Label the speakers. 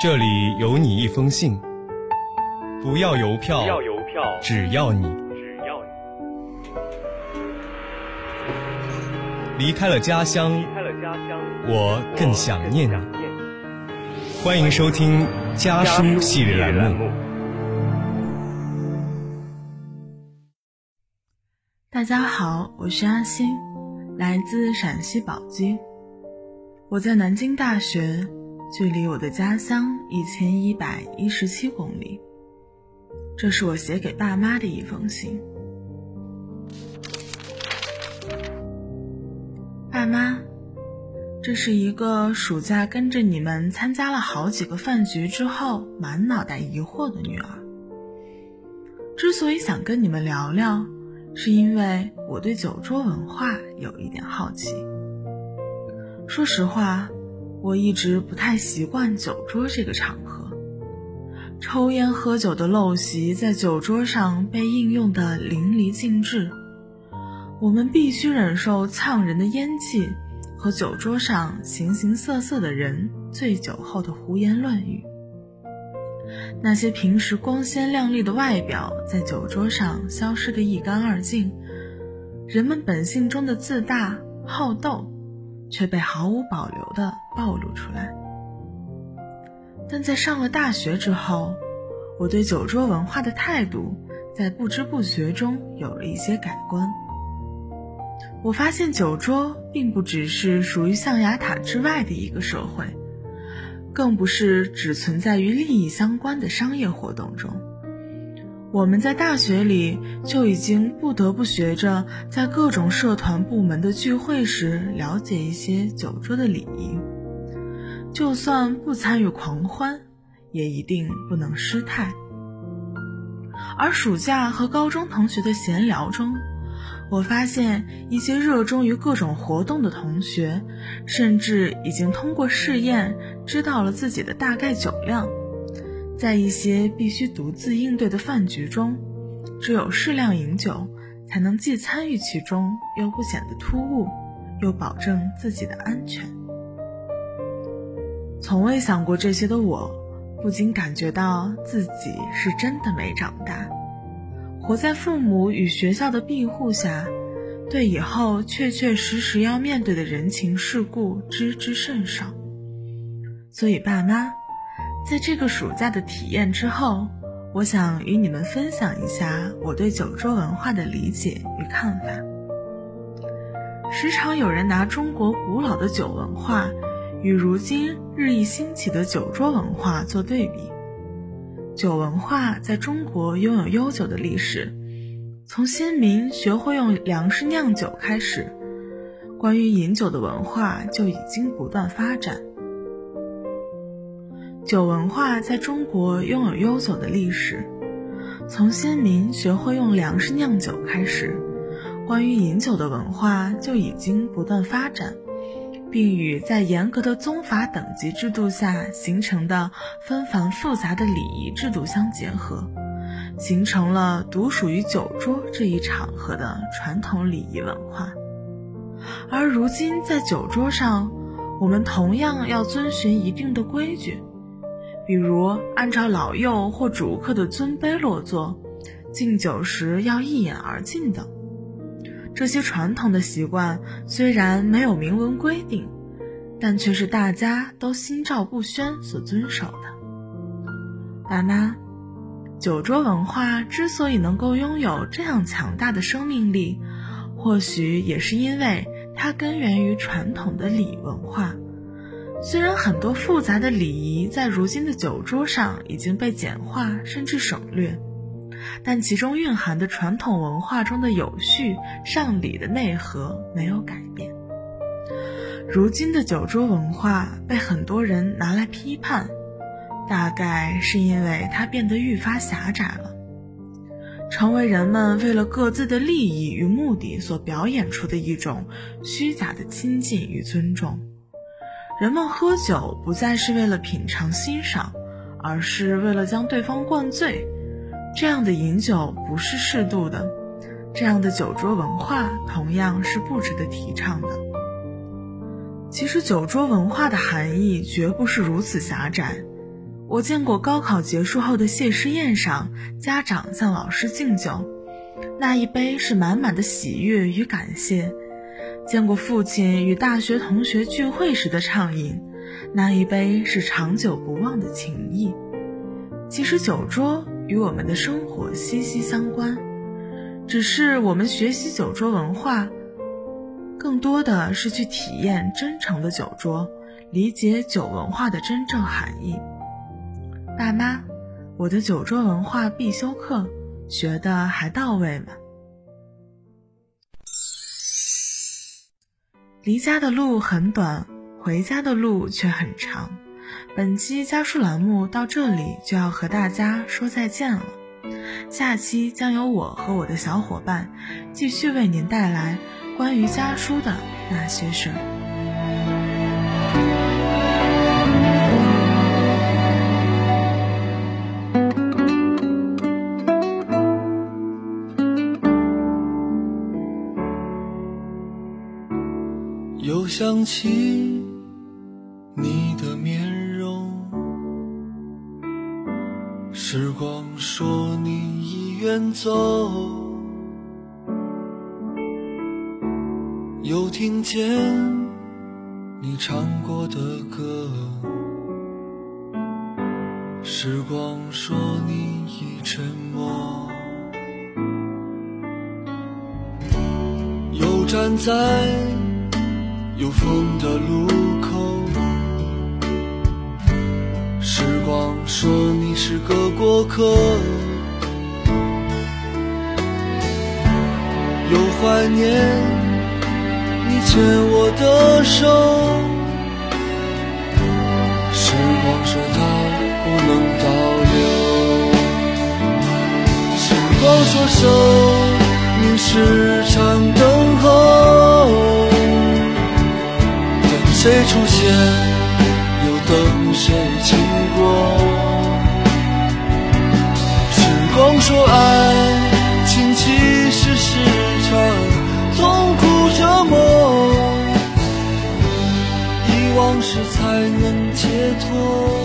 Speaker 1: 这里有你一封信，不要邮票，
Speaker 2: 不要邮票，
Speaker 1: 只要你
Speaker 2: 只要你
Speaker 1: 离开了家乡，
Speaker 2: 离开了家乡，
Speaker 1: 我更想念你。
Speaker 2: 想念你。
Speaker 1: 欢迎收听家书系列栏目。
Speaker 3: 大家好，我是阿星，来自陕西宝鸡。我在南京大学，距离我的家乡一千一百一十七公里。这是我写给爸妈的一封信。爸妈，这是一个暑假跟着你们参加了好几个饭局之后，满脑袋疑惑的女儿。之所以想跟你们聊聊，是因为我对酒桌文化有一点好奇。说实话，我一直不太习惯酒桌这个场合，抽烟喝酒的陋习在酒桌上被应用的淋漓尽致。我们必须忍受呛人的烟气和酒桌上形形色色的人醉酒后的胡言乱语。那些平时光鲜亮丽的外表，在酒桌上消失得一干二净，人们本性中的自大、好斗，却被毫无保留地暴露出来。但在上了大学之后，我对酒桌文化的态度，在不知不觉中有了一些改观。我发现酒桌并不只是属于象牙塔之外的一个社会。更不是只存在于利益相关的商业活动中。我们在大学里就已经不得不学着在各种社团部门的聚会时了解一些酒桌的礼仪，就算不参与狂欢，也一定不能失态。而暑假和高中同学的闲聊中，我发现一些热衷于各种活动的同学，甚至已经通过试验知道了自己的大概酒量。在一些必须独自应对的饭局中，只有适量饮酒，才能既参与其中，又不显得突兀，又保证自己的安全。从未想过这些的我，不禁感觉到自己是真的没长大。活在父母与学校的庇护下，对以后确确实实要面对的人情世故知之甚少。所以，爸妈，在这个暑假的体验之后，我想与你们分享一下我对酒桌文化的理解与看法。时常有人拿中国古老的酒文化与如今日益兴起的酒桌文化做对比。酒文化在中国拥有悠久的历史，从先民学会用粮食酿酒开始，关于饮酒的文化就已经不断发展。酒文化在中国拥有悠久的历史，从先民学会用粮食酿酒开始，关于饮酒的文化就已经不断发展。并与在严格的宗法等级制度下形成的纷繁复杂的礼仪制度相结合，形成了独属于酒桌这一场合的传统礼仪文化。而如今在酒桌上，我们同样要遵循一定的规矩，比如按照老幼或主客的尊卑落座，敬酒时要一饮而尽等。这些传统的习惯虽然没有明文规定，但却是大家都心照不宣所遵守的。爸妈，酒桌文化之所以能够拥有这样强大的生命力，或许也是因为它根源于传统的礼文化。虽然很多复杂的礼仪在如今的酒桌上已经被简化甚至省略。但其中蕴含的传统文化中的有序上礼的内核没有改变。如今的酒桌文化被很多人拿来批判，大概是因为它变得愈发狭窄了，成为人们为了各自的利益与目的所表演出的一种虚假的亲近与尊重。人们喝酒不再是为了品尝欣赏，而是为了将对方灌醉。这样的饮酒不是适度的，这样的酒桌文化同样是不值得提倡的。其实，酒桌文化的含义绝不是如此狭窄。我见过高考结束后的谢师宴上，家长向老师敬酒，那一杯是满满的喜悦与感谢；见过父亲与大学同学聚会时的畅饮，那一杯是长久不忘的情谊。其实酒桌与我们的生活息息相关，只是我们学习酒桌文化，更多的是去体验真诚的酒桌，理解酒文化的真正含义。爸妈，我的酒桌文化必修课学的还到位吗？离家的路很短，回家的路却很长。本期家书栏目到这里就要和大家说再见了，下期将由我和我的小伙伴继续为您带来关于家书的那些事儿。
Speaker 4: 又想起你的面容，时光说你已远走，又听见你唱过的歌，时光说你已沉默，又站在。有风的路口，时光说你是个过客，又怀念你牵我的手，时光说它不能倒流，时光说生命是场等谁出现，又等谁经过？时光说，爱情其实是场痛苦折磨，遗忘时才能解脱。